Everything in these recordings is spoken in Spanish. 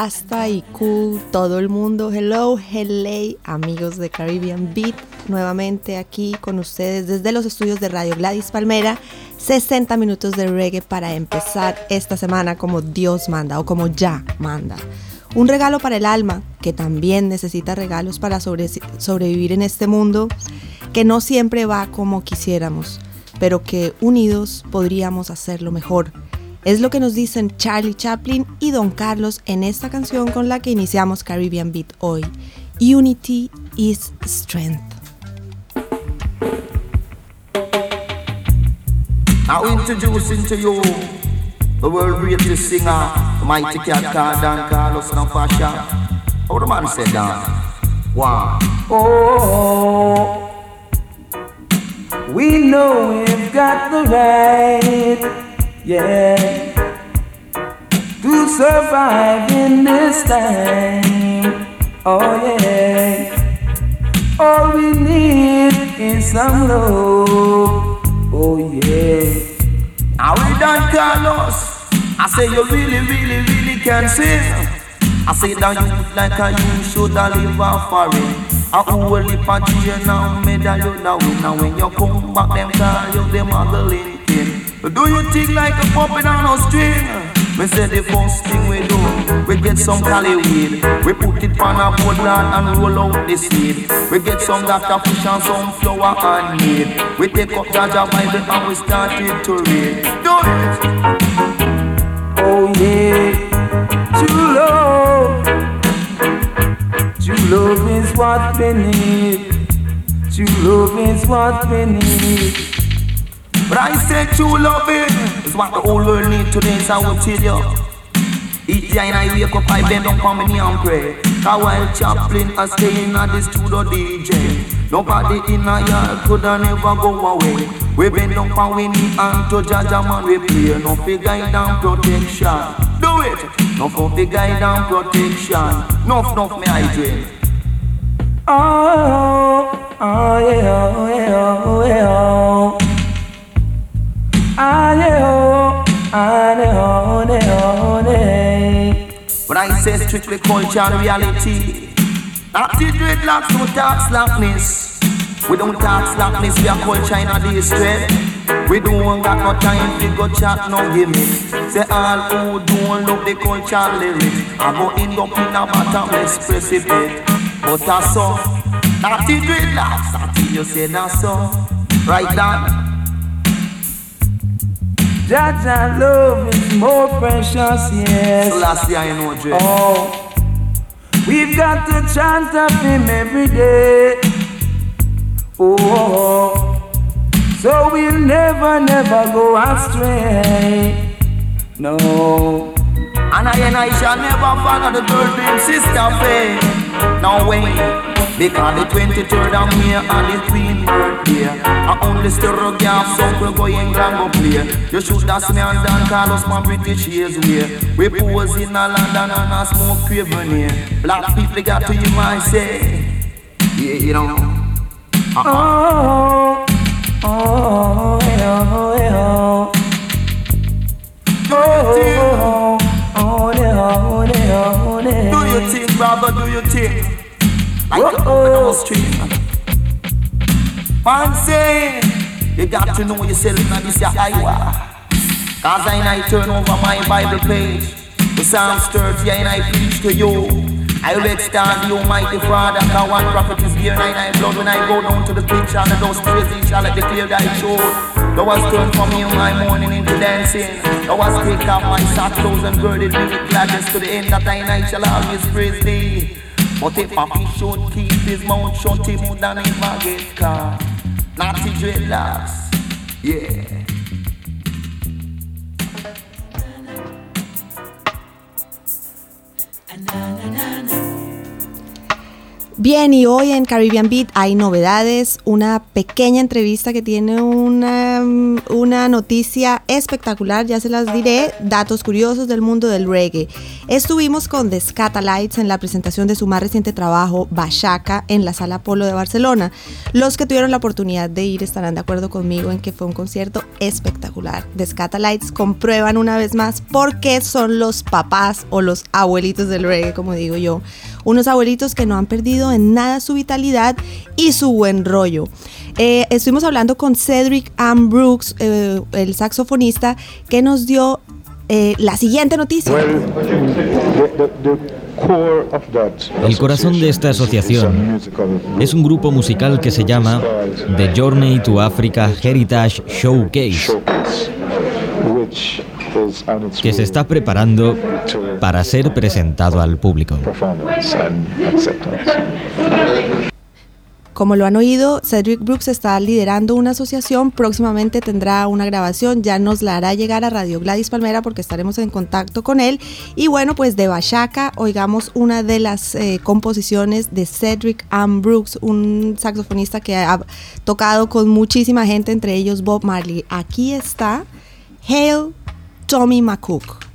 Rasta y cool todo el mundo. Hello, hello, amigos de Caribbean Beat. Nuevamente aquí con ustedes desde los estudios de Radio Gladys Palmera. 60 minutos de reggae para empezar esta semana como Dios manda o como ya manda. Un regalo para el alma que también necesita regalos para sobrevivir en este mundo que no siempre va como quisiéramos, pero que unidos podríamos hacerlo mejor es lo que nos dicen Charlie Chaplin y Don Carlos en esta canción con la que iniciamos Caribbean Beat hoy. Unity is Strength. Now introducing to you the world greatest singer, the mighty cat called Don Carlos Nampasha. How the man said that? Wow. Oh, we know we've got the right yeah, to survive in this time. Oh yeah, all we need is some love. Oh yeah. Now we done Carlos. I say you really, really, really can sing. I say that you like a you should have live a foreign. A whole heap of cheer now, medal you now. Now when you come back, them call you the Magdalene. Do you think like a puppet on a string? We say the first thing we do, we get some cali weed. We put it on a woodland and roll out the seed. We get some Dr. Fish and some flour and meat. We take up Jaja Bible and we started to read. Do it! Oh yeah, true love. True love is what we need. True love is what we need. But I say true loving is what the whole world need today, so I will tell you. Each day I wake up, I bend down for me and pray. Cause while Chaplin is staying at the studio DJ, nobody in a yard could never go away. We bend down for we knee and to judge a man we play. No for guide and protection. Do it. No for the guide and protection. No, no, me I dream. Oh, oh yeah, oh yeah, oh yeah. Oh. When I say strictly culture and reality, the dreadlocks, no talk slackness. We don't talk slackness, we are culture in a day straight. We don't got no time to go chat, no gimmicks. Say all who don't love the culture lyrics, I go end up in a bottomless precipice. But that's so, not the dreadlocks, until you say that's so. Right down. Jaja love is more precious, yes. So last year I know Dre. Oh, we've got to chant of him every day. Oh, so we'll never, never go astray. No. And I and I shall never follow the girl named Sister Faye. No way. Because the 23rd of May and the Queen birthday I only still rug your song we going grand go play You should have me and Dan Carlos my British years way We pose in a London and a smoke craven here Black people got to you my say Yeah, you know uh-uh. Oh, oh, yeah, oh, yeah. Oh, oh, oh. You brother, do you think like Whoa. the on street. Fancy, you got to know yourself in this your Iowa. Cause I, I turn over my Bible page, the Psalms 30 and I preach to you. I will extend the Almighty Father, cause one prophet is here, nine I blood when I go down to the picture and those praise shall let declare thy show. Thou was turned from me my morning into dancing. Thou was take off my clothes and girded me with gladness to the end that I night shall always praise thee. But if a fish should keep his mouth shut, he would not never get caught. Naughty dreadlocks, yeah. Bien, y hoy en Caribbean Beat hay novedades, una pequeña entrevista que tiene una, una noticia espectacular, ya se las diré, datos curiosos del mundo del reggae. Estuvimos con The Scatalites en la presentación de su más reciente trabajo, Bachaca, en la Sala Polo de Barcelona. Los que tuvieron la oportunidad de ir estarán de acuerdo conmigo en que fue un concierto espectacular. The Scatalites comprueban una vez más por qué son los papás o los abuelitos del reggae, como digo yo unos abuelitos que no han perdido en nada su vitalidad y su buen rollo. Eh, estuvimos hablando con Cedric Ann Brooks, eh, el saxofonista, que nos dio eh, la siguiente noticia. El corazón de esta asociación es un grupo musical que se llama The Journey to Africa Heritage Showcase que se está preparando para ser presentado al público. Como lo han oído, Cedric Brooks está liderando una asociación, próximamente tendrá una grabación, ya nos la hará llegar a Radio Gladys Palmera porque estaremos en contacto con él. Y bueno, pues de Bachaca, oigamos una de las eh, composiciones de Cedric Ann Brooks, un saxofonista que ha tocado con muchísima gente, entre ellos Bob Marley. Aquí está Hail Tommy McCook.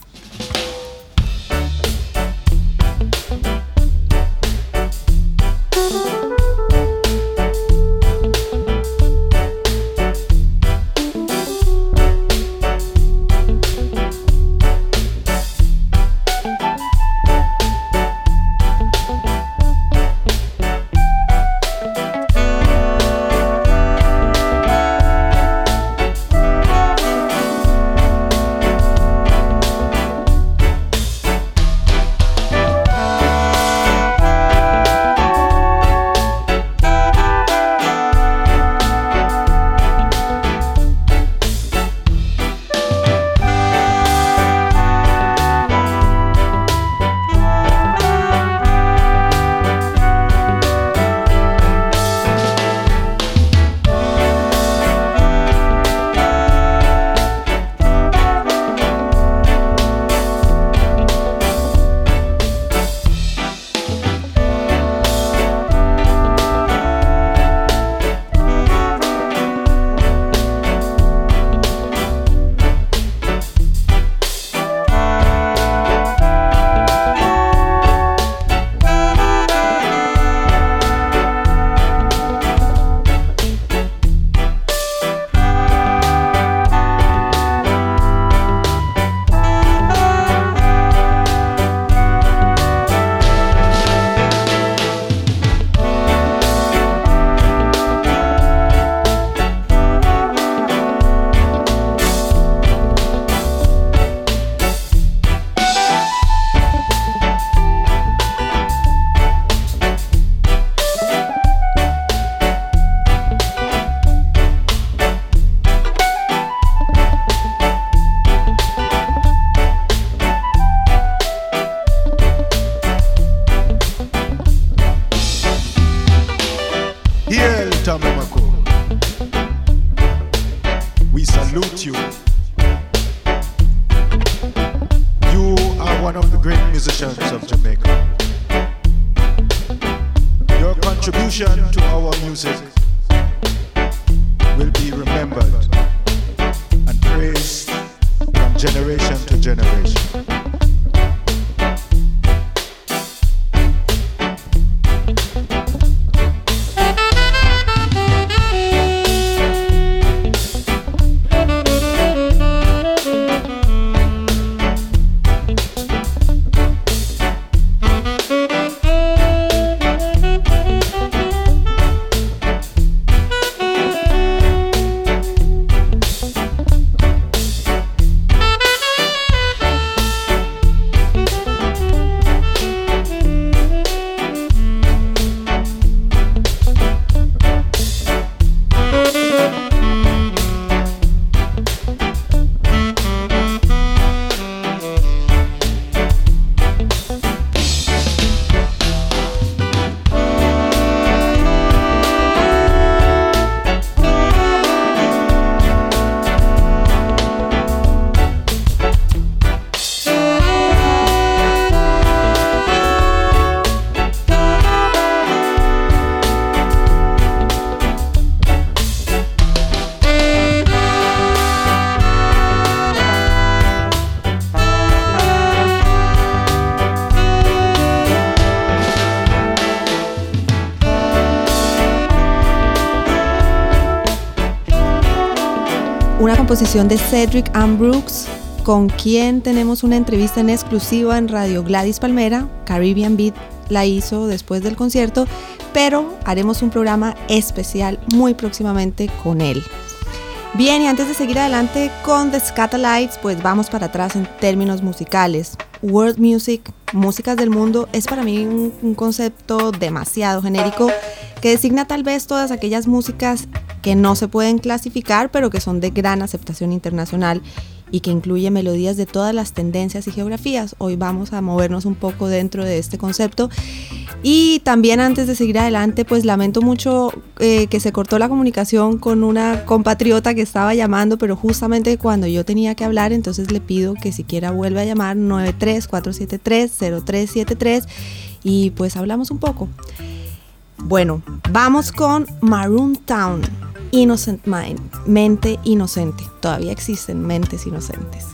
Composición de Cedric Ambrooks, con quien tenemos una entrevista en exclusiva en Radio Gladys Palmera. Caribbean Beat la hizo después del concierto, pero haremos un programa especial muy próximamente con él. Bien, y antes de seguir adelante con The Scatalites, pues vamos para atrás en términos musicales. World Music, músicas del mundo, es para mí un concepto demasiado genérico que designa tal vez todas aquellas músicas que no se pueden clasificar, pero que son de gran aceptación internacional y que incluye melodías de todas las tendencias y geografías. Hoy vamos a movernos un poco dentro de este concepto. Y también antes de seguir adelante, pues lamento mucho eh, que se cortó la comunicación con una compatriota que estaba llamando, pero justamente cuando yo tenía que hablar, entonces le pido que siquiera vuelva a llamar 934730373 y pues hablamos un poco. Bueno, vamos con Maroon Town. Innocent Mind, mente inocente. Todavía existen mentes inocentes.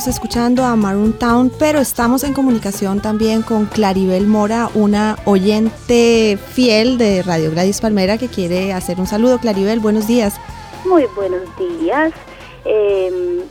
Estamos escuchando a Maroon Town, pero estamos en comunicación también con Claribel Mora, una oyente fiel de Radio Gladys Palmera que quiere hacer un saludo. Claribel, buenos días. Muy buenos días. Em,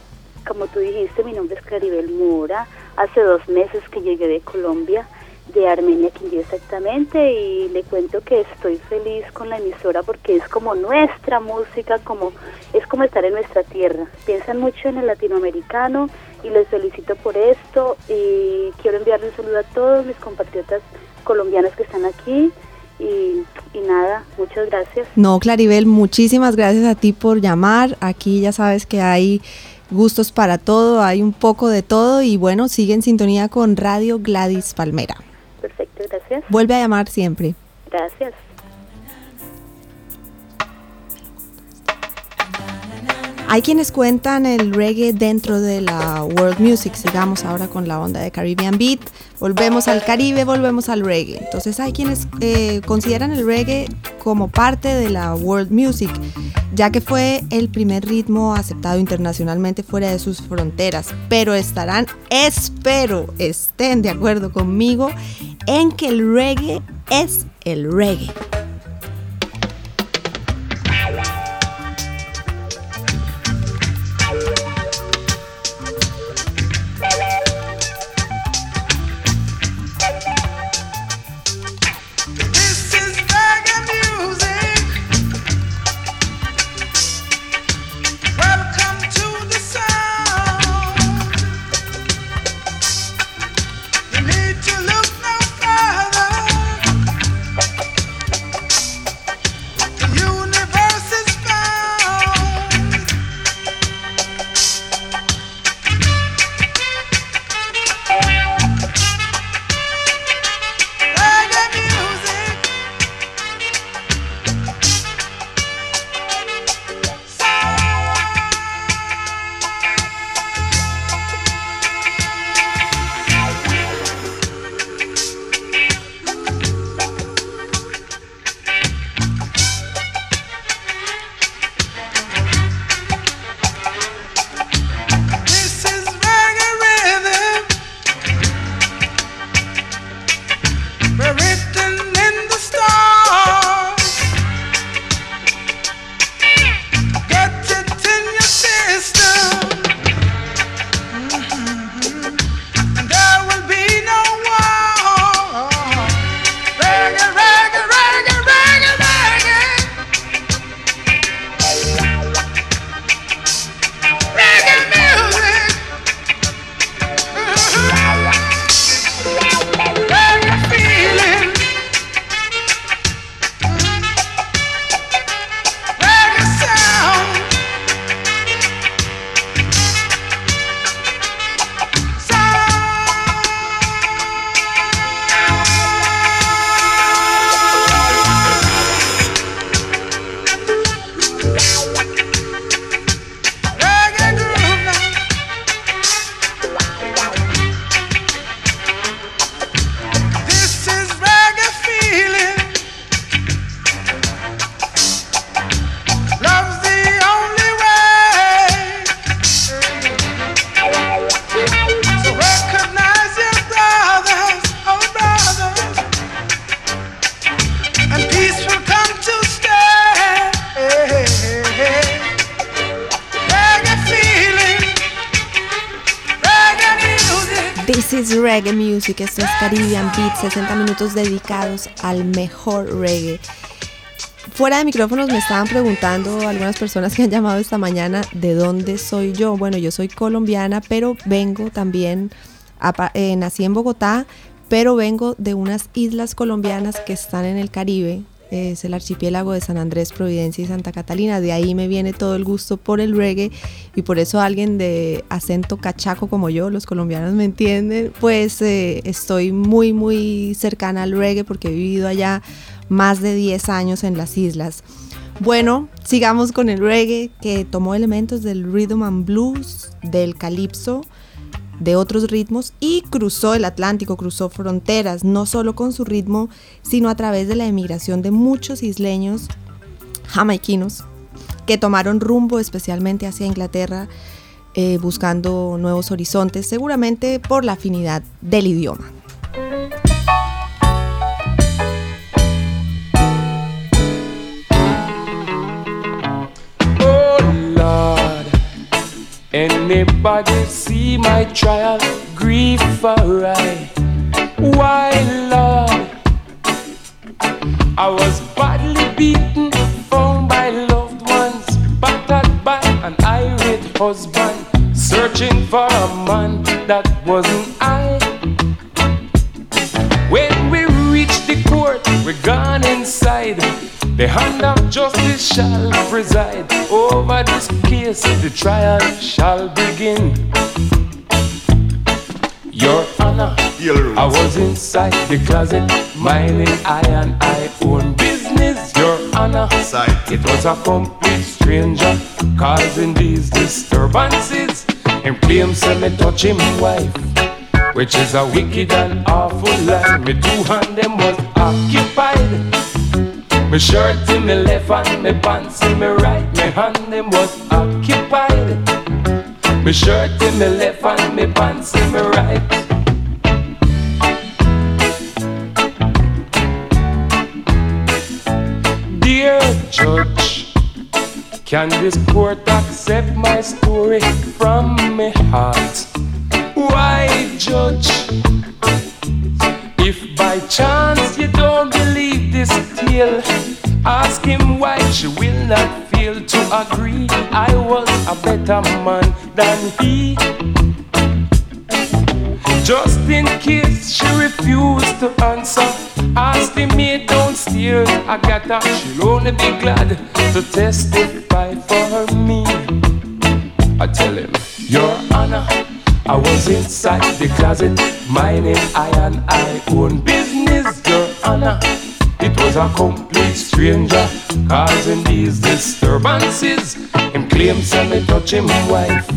como tú dijiste, mi nombre es Claribel Mora. Hace dos meses que llegué de Colombia de Armenia Quindío exactamente y le cuento que estoy feliz con la emisora porque es como nuestra música, como es como estar en nuestra tierra. Piensan mucho en el latinoamericano y les felicito por esto y quiero enviarle un saludo a todos mis compatriotas colombianos que están aquí y, y, nada, muchas gracias. No, Claribel, muchísimas gracias a ti por llamar. Aquí ya sabes que hay gustos para todo, hay un poco de todo y bueno, sigue en sintonía con Radio Gladys Palmera. Perfecto, gracias. Vuelve a llamar siempre. Gracias. Hay quienes cuentan el reggae dentro de la world music, sigamos ahora con la onda de Caribbean Beat, volvemos al Caribe, volvemos al reggae. Entonces hay quienes eh, consideran el reggae como parte de la world music, ya que fue el primer ritmo aceptado internacionalmente fuera de sus fronteras, pero estarán, espero, estén de acuerdo conmigo en que el reggae es el reggae. 60 minutos dedicados al mejor reggae. Fuera de micrófonos me estaban preguntando algunas personas que han llamado esta mañana de dónde soy yo. Bueno, yo soy colombiana, pero vengo también, eh, nací en Bogotá, pero vengo de unas islas colombianas que están en el Caribe, es el archipiélago de San Andrés, Providencia y Santa Catalina. De ahí me viene todo el gusto por el reggae y por eso alguien de acento cachaco como yo, los colombianos me entienden, pues eh, estoy muy, muy cercana al reggae porque he vivido allá más de 10 años en las islas. Bueno, sigamos con el reggae que tomó elementos del rhythm and blues, del calipso, de otros ritmos y cruzó el Atlántico, cruzó fronteras, no solo con su ritmo, sino a través de la emigración de muchos isleños jamaiquinos que tomaron rumbo especialmente hacia Inglaterra eh, buscando nuevos horizontes, seguramente por la afinidad del idioma. Anybody see my trial? Grief for I. Why, Lord? I was badly beaten, found by loved ones, battered by an irate husband, searching for a man that wasn't I. When we court, we're gone inside. The hand of justice shall preside over this case. The trial shall begin. Your Honor, I was inside the closet, minding I and I own business. Your Honor, it was a complete stranger causing these disturbances. And claims that me touch him wife, which is a wicked and awful lie. Me two hand them was occupied. Me shirt in me left and me pants in me right. Me hand them was occupied. Me shirt in me left and me pants in me right. Dear judge, can this court accept my story from my heart? Why, judge? If by chance you don't believe this tale, ask him why she will not fail to agree. I was a better man than he. Just in case she refused to answer, ask the maid downstairs. I got her, she'll only be glad to testify for me. I tell him, Your Honor, I was inside the closet, minding I and I own business, Your Honor. It was a complete stranger causing these disturbances. Him claims and me touch him wife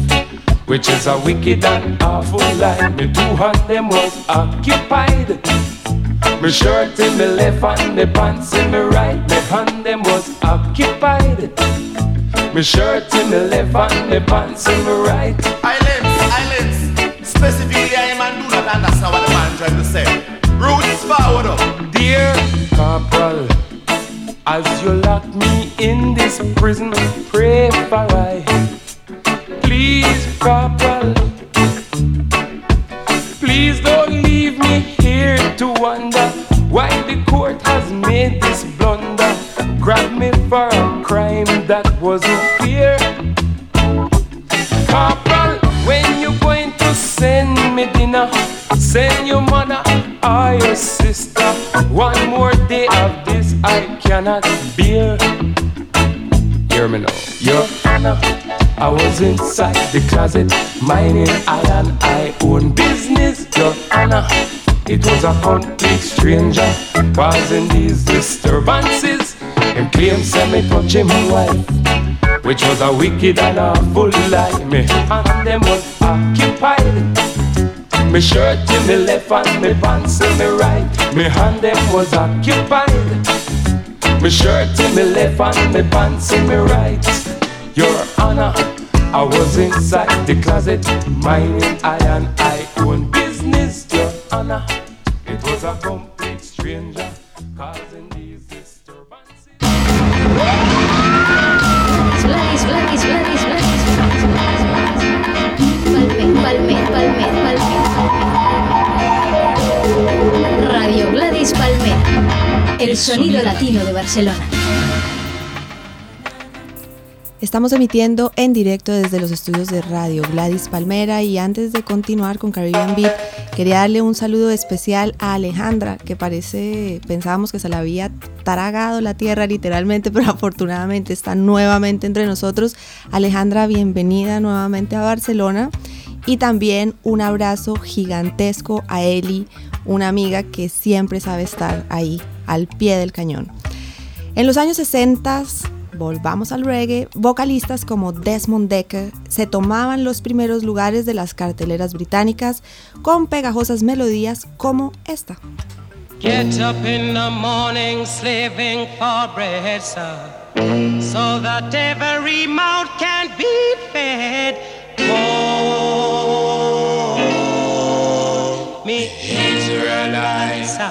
which is a wicked and awful lie. Me two hand them was occupied. Me shirt in me left and me pants in me right. Me hand them was occupied. Me shirt in me left and me pants in me right. Islands. Specifically, I man do not understand what the man trying to say. Roots forward up. Dear Corporal, as you lock me in this prison, pray for I. Please, Corporal, please don't leave me here to wonder why the court has made this blunder. Grab me for a crime that wasn't fair. Corporal, send me dinner, send your mother or your sister. One more day of this I cannot bear. Hear me now, Your Honor. I was inside the closet, minding I and I own business, Your Honor. It was a complete stranger causing these disturbances. Him claims that me touch him wife, which was a wicked and a full lie. Me and them was occupied. Me shirt in me left and me pants in me right. Me hand them was occupied. Me shirt in me left and me pants in me right. Your Honor, I was inside the closet, minding I and I own business. Your Honor, it was a complete stranger causing these disturbances. Gladys, Gladys, Gladys, Palmer, Palmer, Palmer. Radio Gladys Palmer. El sonido latino de Barcelona. Estamos emitiendo en directo desde los estudios de Radio Gladys Palmera y antes de continuar con Caribbean Beat, quería darle un saludo especial a Alejandra, que parece, pensábamos que se la había taragado la tierra literalmente, pero afortunadamente está nuevamente entre nosotros. Alejandra, bienvenida nuevamente a Barcelona y también un abrazo gigantesco a Eli, una amiga que siempre sabe estar ahí, al pie del cañón. En los años 60 volvamos al reggae, vocalistas como Desmond Decker se tomaban los primeros lugares de las carteleras británicas con pegajosas melodías como esta. Get up in the morning slaving for bread, sir, so that every mouth can be fed. Get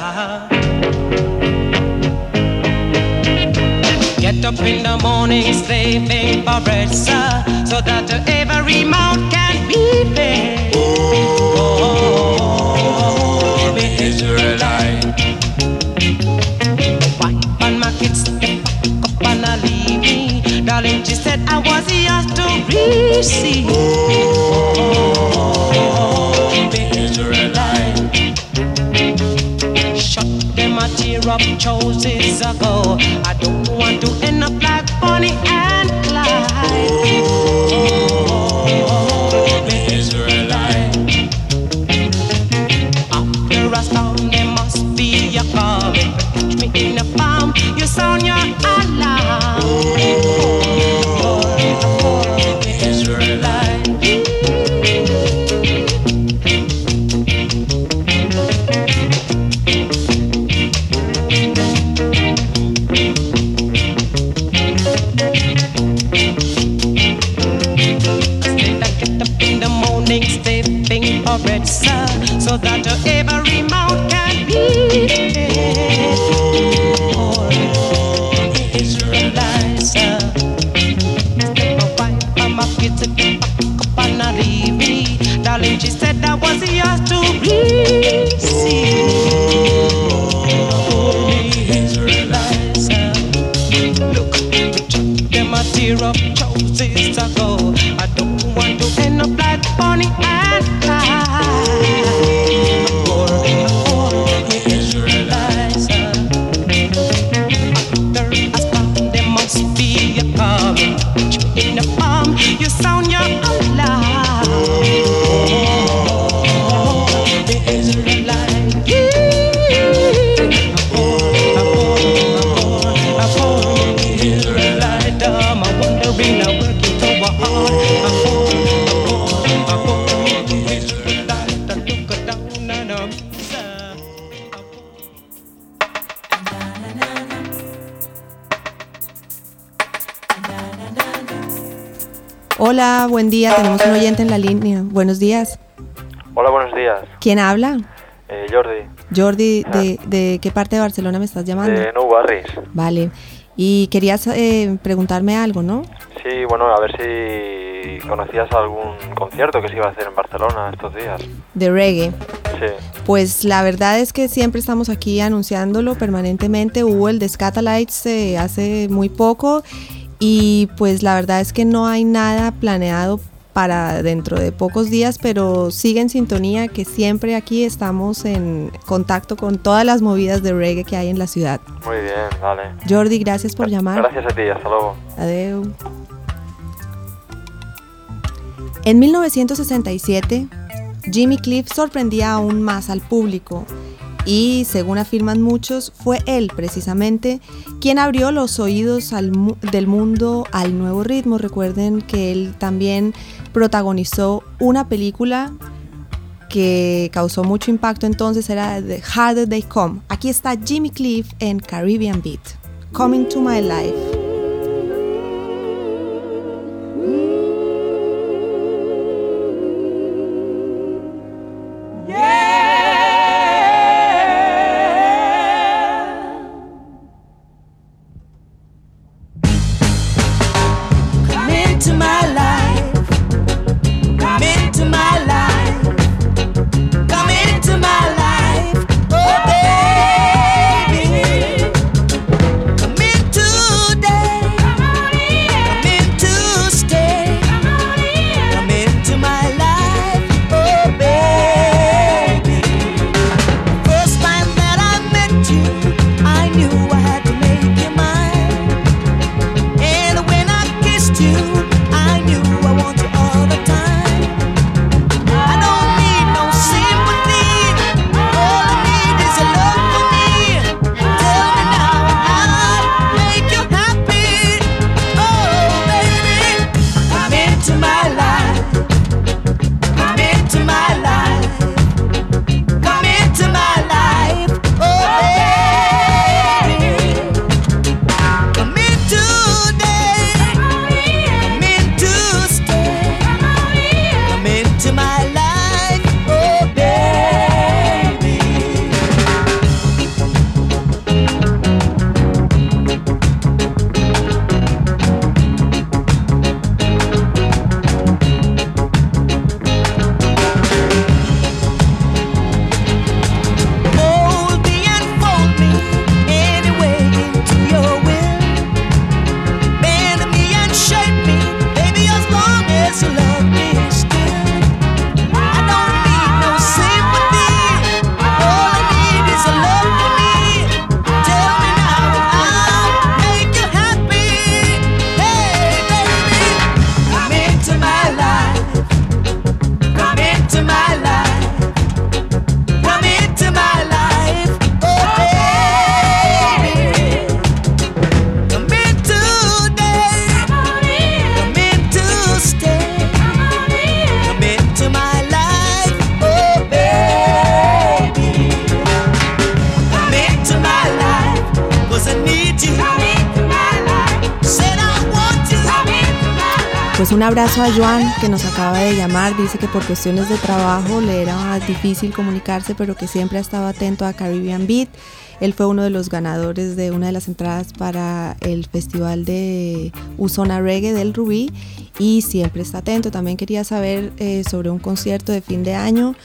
up in the morning, slaving for bread, sir, so that every mouth can be fed. Oh, Israelite. Wife and my kids, up and I leave me. Darling, she said I was yours to receive. Oh, Israelite. A tear up choices ago. I don't want to end up like Bonnie and Clyde. Oh, me Israelite. disse. Buen día. Tenemos un oyente en la línea. Buenos días. Hola, buenos días. ¿Quién habla? Eh, Jordi. Jordi, ¿de, ¿de, qué parte de Barcelona me estás llamando? De Nou Barris. Vale. Y querías eh, preguntarme algo, ¿no? Sí, bueno, a ver si conocías algún concierto que se iba a hacer en Barcelona estos días. De reggae. Sí. Pues la verdad es que siempre estamos aquí anunciándolo permanentemente. Hubo el de Scatalites eh, hace muy poco y pues la verdad es que no hay nada planeado para dentro de pocos días, pero sigue en sintonía que siempre aquí estamos en contacto con todas las movidas de reggae que hay en la ciudad. Muy bien, vale. Jordi, gracias por llamar. Gracias a ti, hasta luego. Adeu. En 1967, Jimmy Cliff sorprendía aún más al público y, según afirman muchos, fue él precisamente quien abrió los oídos del mundo al nuevo ritmo. Recuerden que él también protagonizó una película que causó mucho impacto entonces, era The Harder They Come. Aquí está Jimmy Cliff en Caribbean Beat, Coming to My Life. Un abrazo a Joan que nos acaba de llamar. Dice que por cuestiones de trabajo le era difícil comunicarse, pero que siempre ha estado atento a Caribbean Beat. Él fue uno de los ganadores de una de las entradas para el festival de Usona Reggae del Rubí y siempre está atento. También quería saber eh, sobre un concierto de fin de año.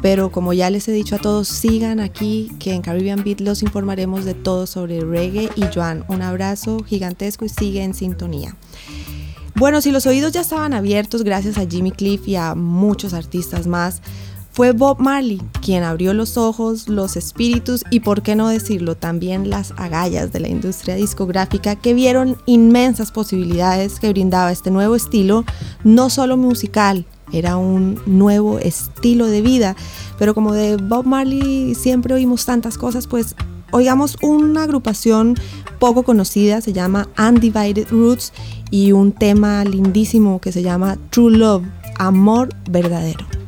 Pero como ya les he dicho a todos, sigan aquí que en Caribbean Beat los informaremos de todo sobre reggae y Joan. Un abrazo gigantesco y sigue en sintonía. Bueno, si los oídos ya estaban abiertos gracias a Jimmy Cliff y a muchos artistas más, fue Bob Marley quien abrió los ojos, los espíritus y, por qué no decirlo, también las agallas de la industria discográfica que vieron inmensas posibilidades que brindaba este nuevo estilo, no solo musical, era un nuevo estilo de vida. Pero como de Bob Marley siempre oímos tantas cosas, pues oigamos una agrupación poco conocida, se llama Undivided Roots, y un tema lindísimo que se llama True Love, Amor Verdadero.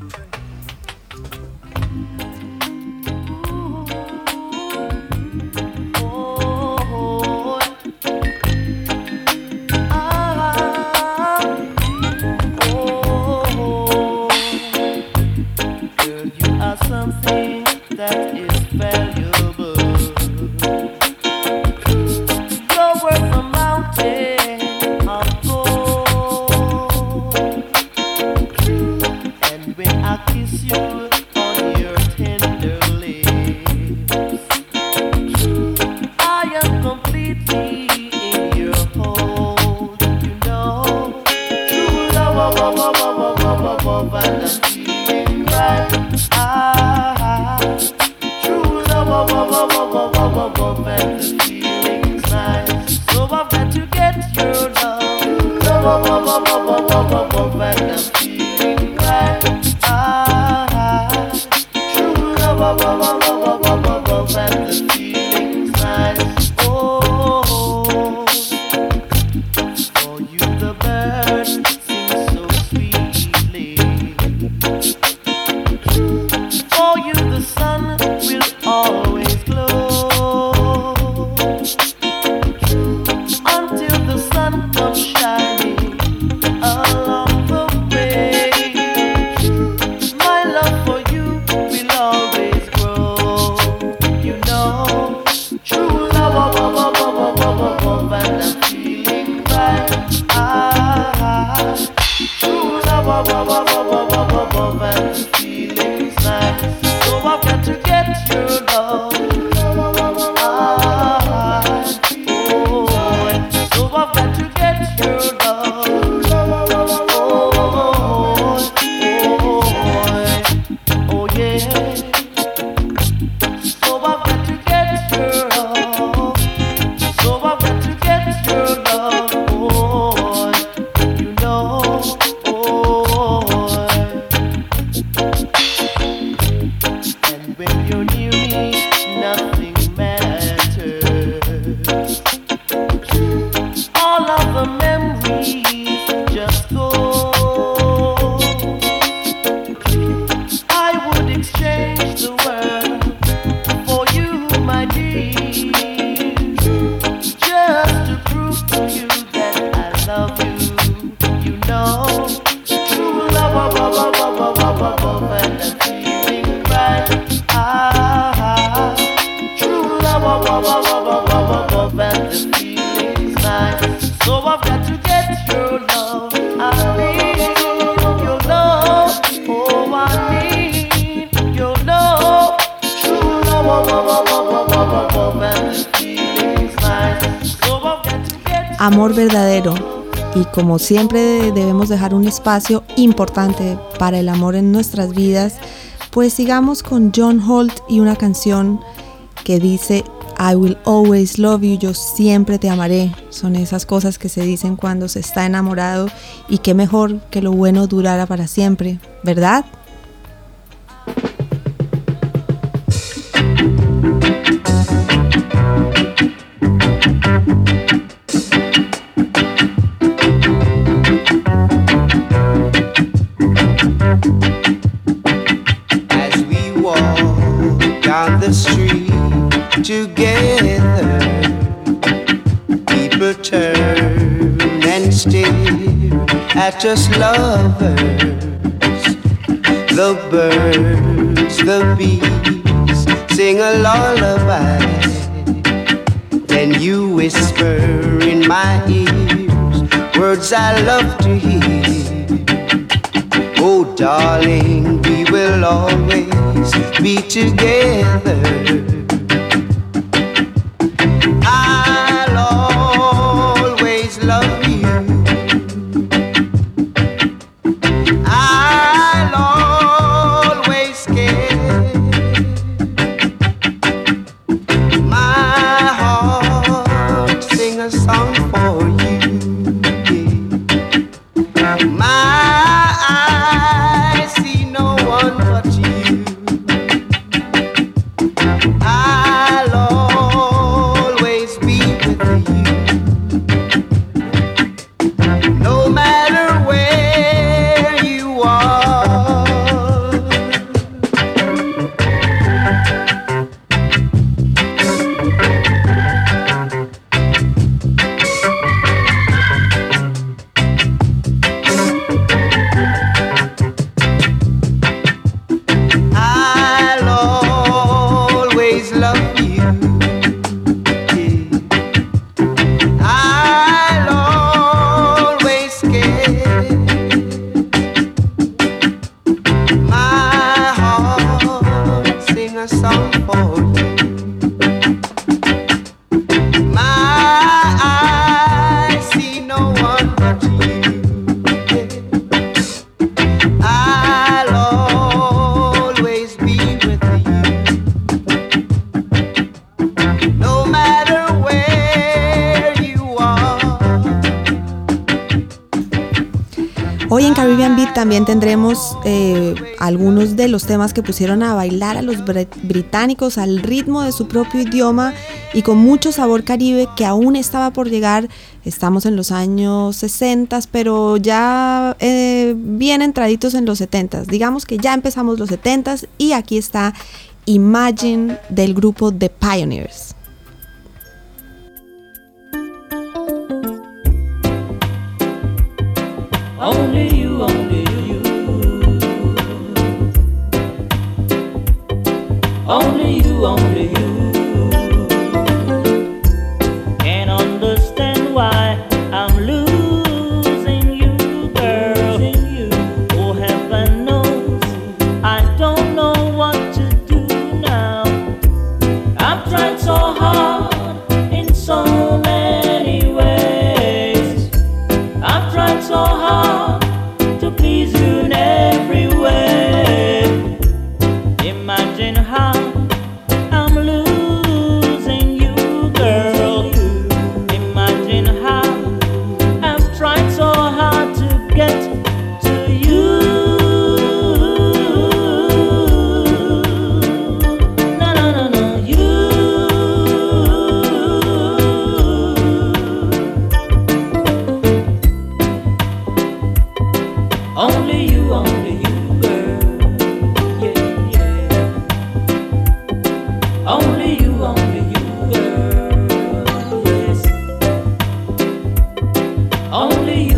Como siempre debemos dejar un espacio importante para el amor en nuestras vidas, pues sigamos con John Holt y una canción que dice I will always love you, yo siempre te amaré. Son esas cosas que se dicen cuando se está enamorado y qué mejor que lo bueno durara para siempre, ¿verdad? at just lovers. The birds, the bees sing a lullaby. Then you whisper in my ears words I love to hear. Oh, darling, we will always be together. También tendremos eh, algunos de los temas que pusieron a bailar a los británicos al ritmo de su propio idioma y con mucho sabor caribe que aún estaba por llegar. Estamos en los años 60, pero ya eh, bien entraditos en los 70. Digamos que ya empezamos los 70 y aquí está Imagine del grupo The Pioneers. Only you, only you. Only you, only you. only you.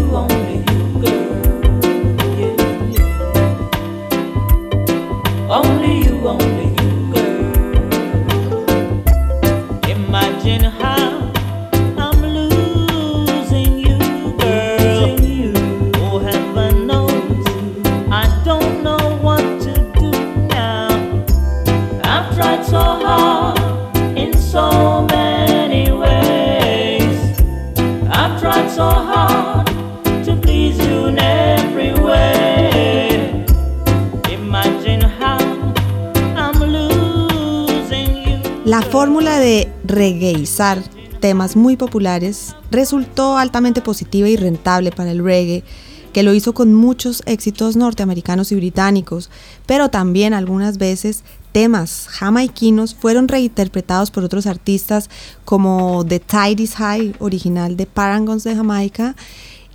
Temas muy populares resultó altamente positiva y rentable para el reggae, que lo hizo con muchos éxitos norteamericanos y británicos, pero también algunas veces temas jamaiquinos fueron reinterpretados por otros artistas como The Tide is High, original de Parangons de Jamaica,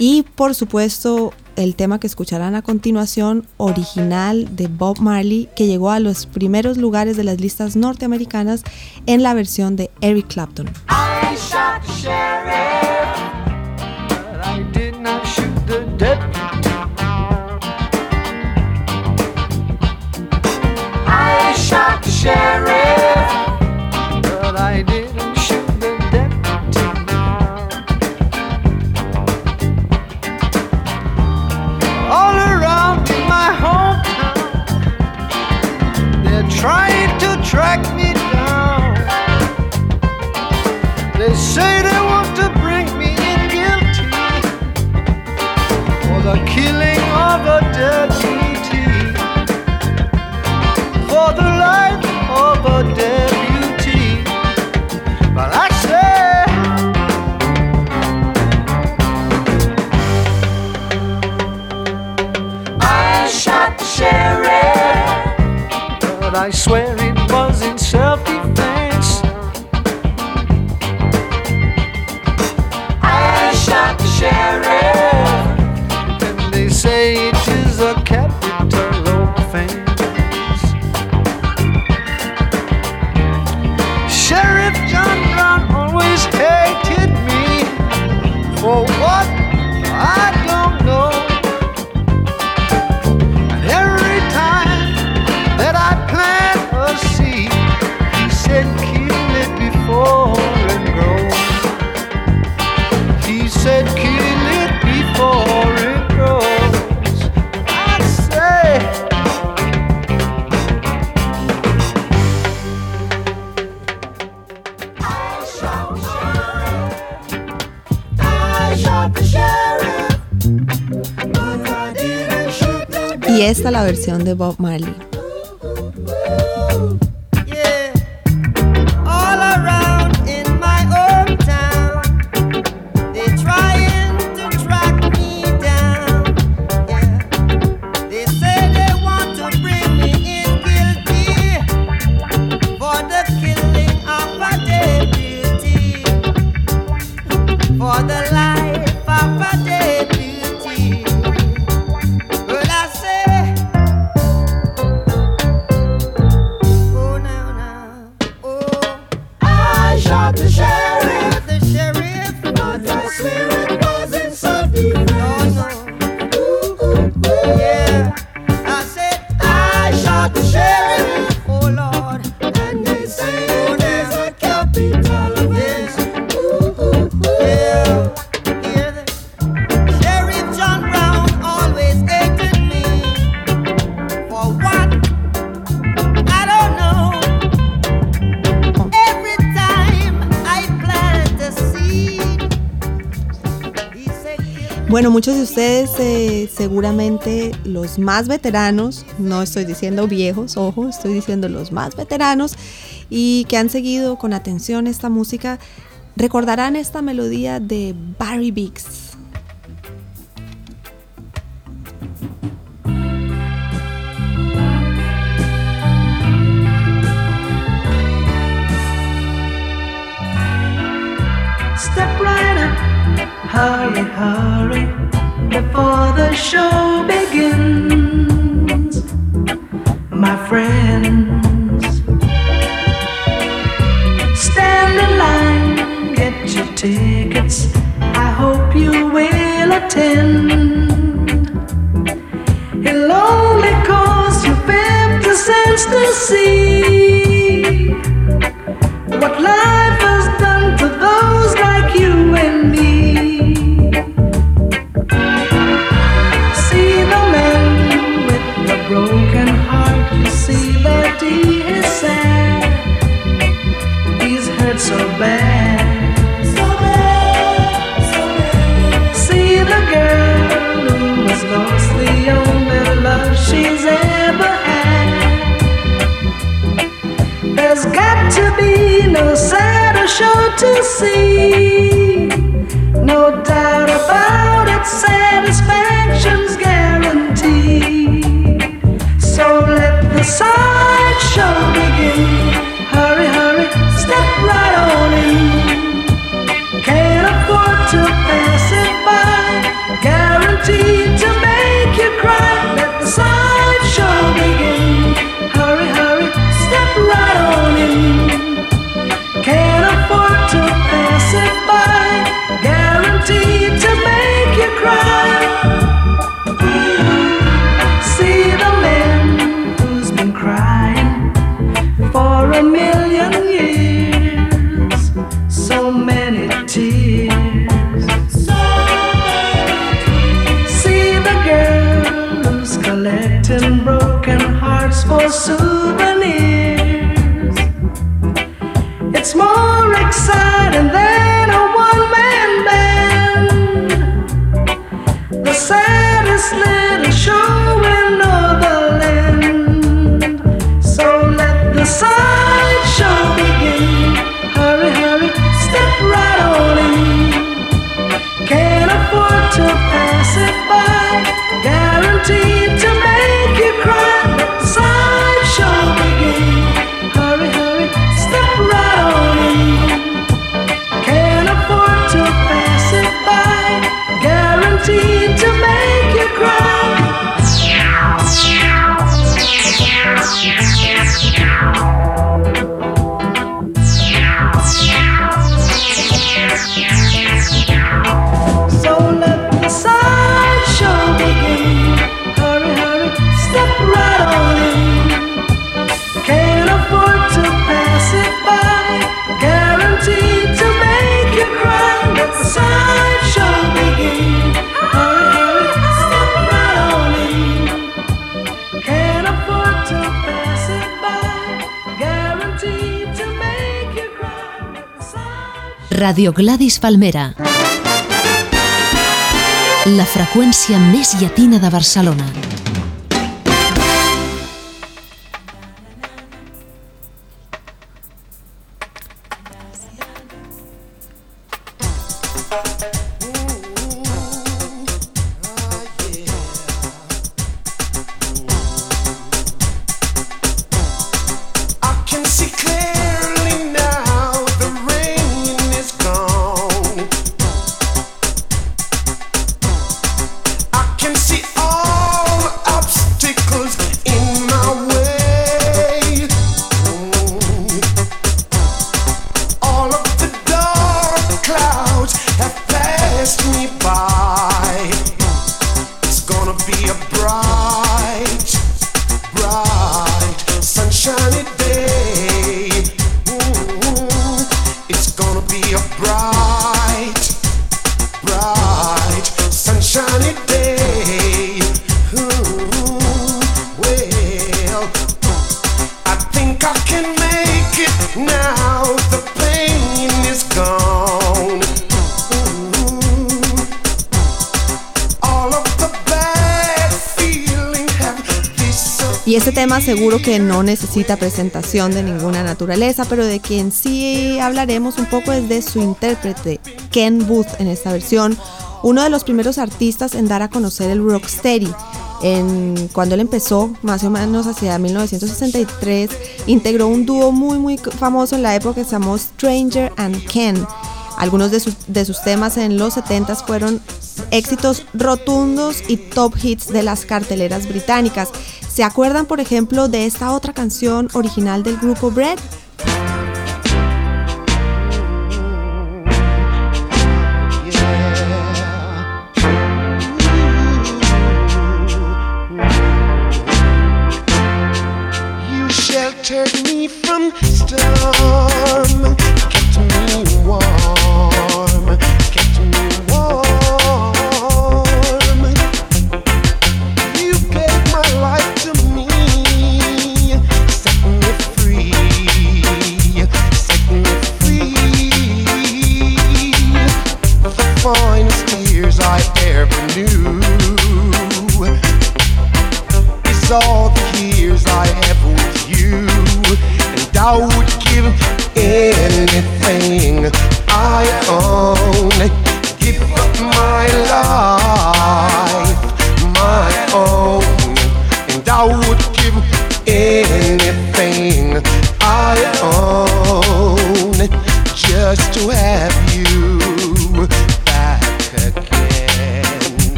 y por supuesto el tema que escucharán a continuación, original de Bob Marley, que llegó a los primeros lugares de las listas norteamericanas en la versión de Eric Clapton. trying to track me down. They say they want to bring me in guilty for the killing of a dead I swear la versión de Bob Marley. muchos de ustedes eh, seguramente los más veteranos, no estoy diciendo viejos, ojo, estoy diciendo los más veteranos y que han seguido con atención esta música, recordarán esta melodía de Barry Biggs. show begins, my friends. Stand in line, get your tickets. I hope you will attend. It'll only cost you fifty cents to see. got to be no sadder show to see. No doubt about it, satisfaction's guaranteed. So let the sideshow begin. Radio Gladys Palmera. La freqüència més llatina de Barcelona. Seguro que no necesita presentación de ninguna naturaleza, pero de quien sí hablaremos un poco es de su intérprete, Ken Booth, en esta versión, uno de los primeros artistas en dar a conocer el rocksteady. En, cuando él empezó, más o menos hacia 1963, integró un dúo muy muy famoso en la época que se llamó Stranger and Ken. Algunos de sus, de sus temas en los 70 fueron éxitos rotundos y top hits de las carteleras británicas. ¿Se acuerdan, por ejemplo, de esta otra canción original del grupo Bread?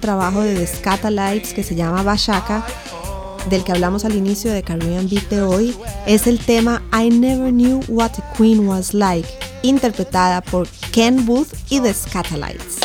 Trabajo de The Scatalites que se llama Bashaka del que hablamos al inicio de Caribbean Beat de hoy es el tema I Never Knew What a Queen Was Like, interpretada por Ken Booth y The Scatalites.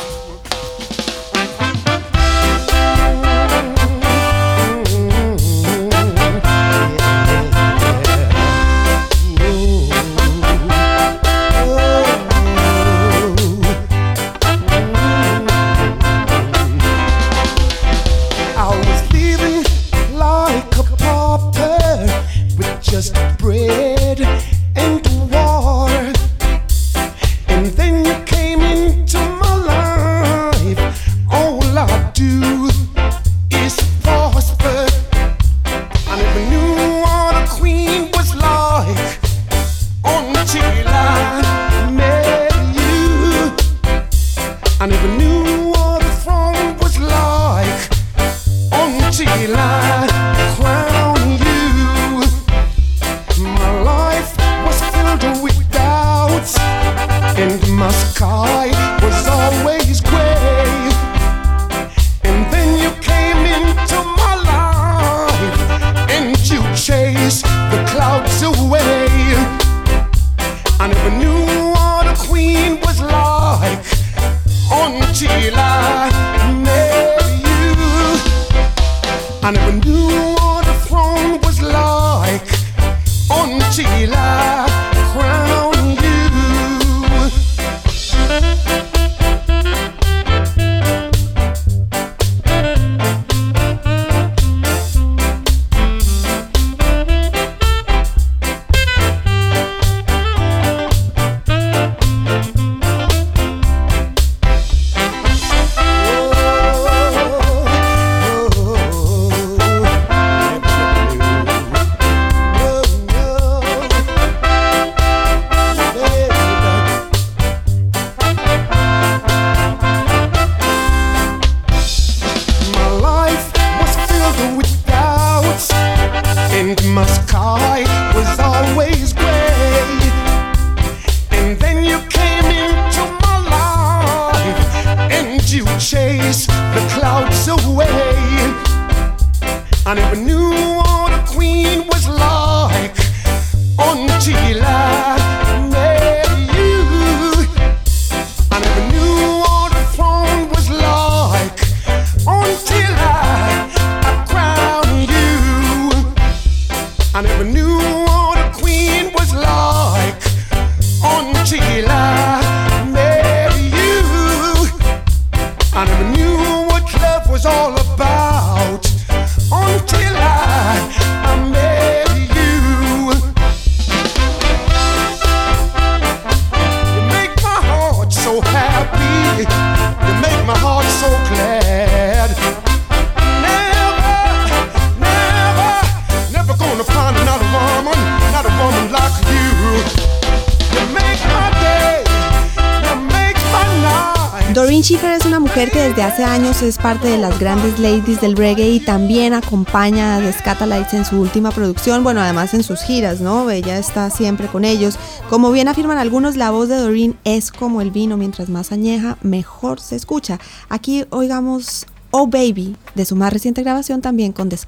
Parte de las grandes ladies del reggae y también acompaña a The Scatalites en su última producción, bueno, además en sus giras, ¿no? Ella está siempre con ellos. Como bien afirman algunos, la voz de Doreen es como el vino, mientras más añeja, mejor se escucha. Aquí oigamos Oh Baby, de su más reciente grabación también con The.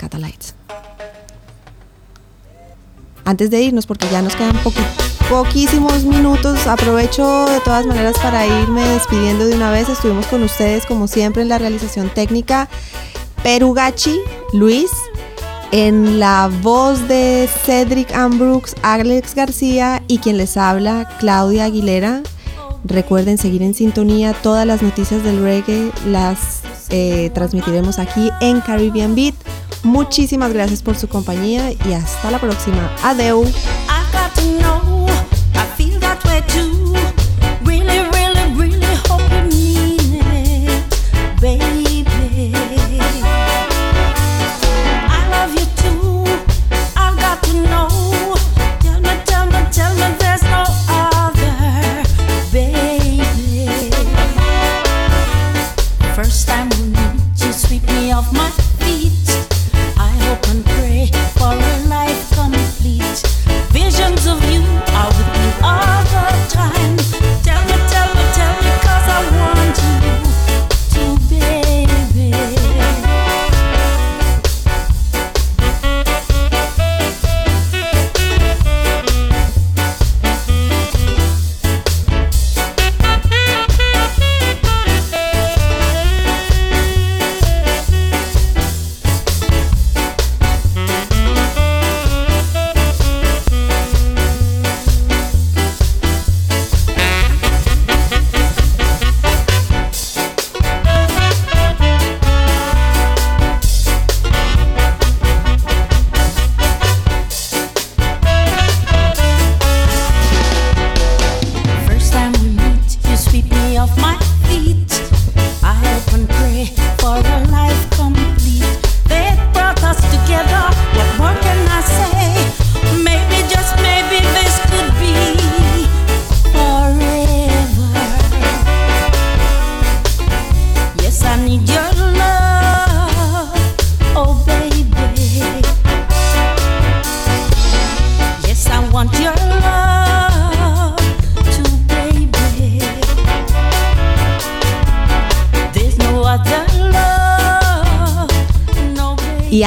Antes de irnos, porque ya nos quedan poquísimos minutos. Aprovecho de todas maneras para irme despidiendo de una vez. Estuvimos con ustedes como siempre en la realización técnica. Perugachi, Luis, en la voz de Cedric Ambrooks, Alex García y quien les habla, Claudia Aguilera. Recuerden seguir en sintonía todas las noticias del reggae, las eh, transmitiremos aquí en Caribbean Beat. Muchísimas gracias por su compañía y hasta la próxima. Adeu. Too.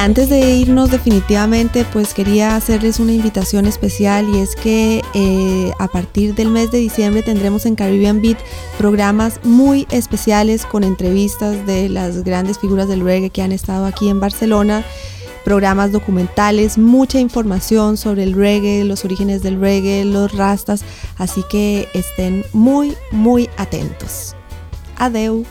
Antes de irnos definitivamente, pues quería hacerles una invitación especial y es que eh, a partir del mes de diciembre tendremos en Caribbean Beat programas muy especiales con entrevistas de las grandes figuras del reggae que han estado aquí en Barcelona programas documentales, mucha información sobre el reggae, los orígenes del reggae, los rastas, así que estén muy, muy atentos. Adeu.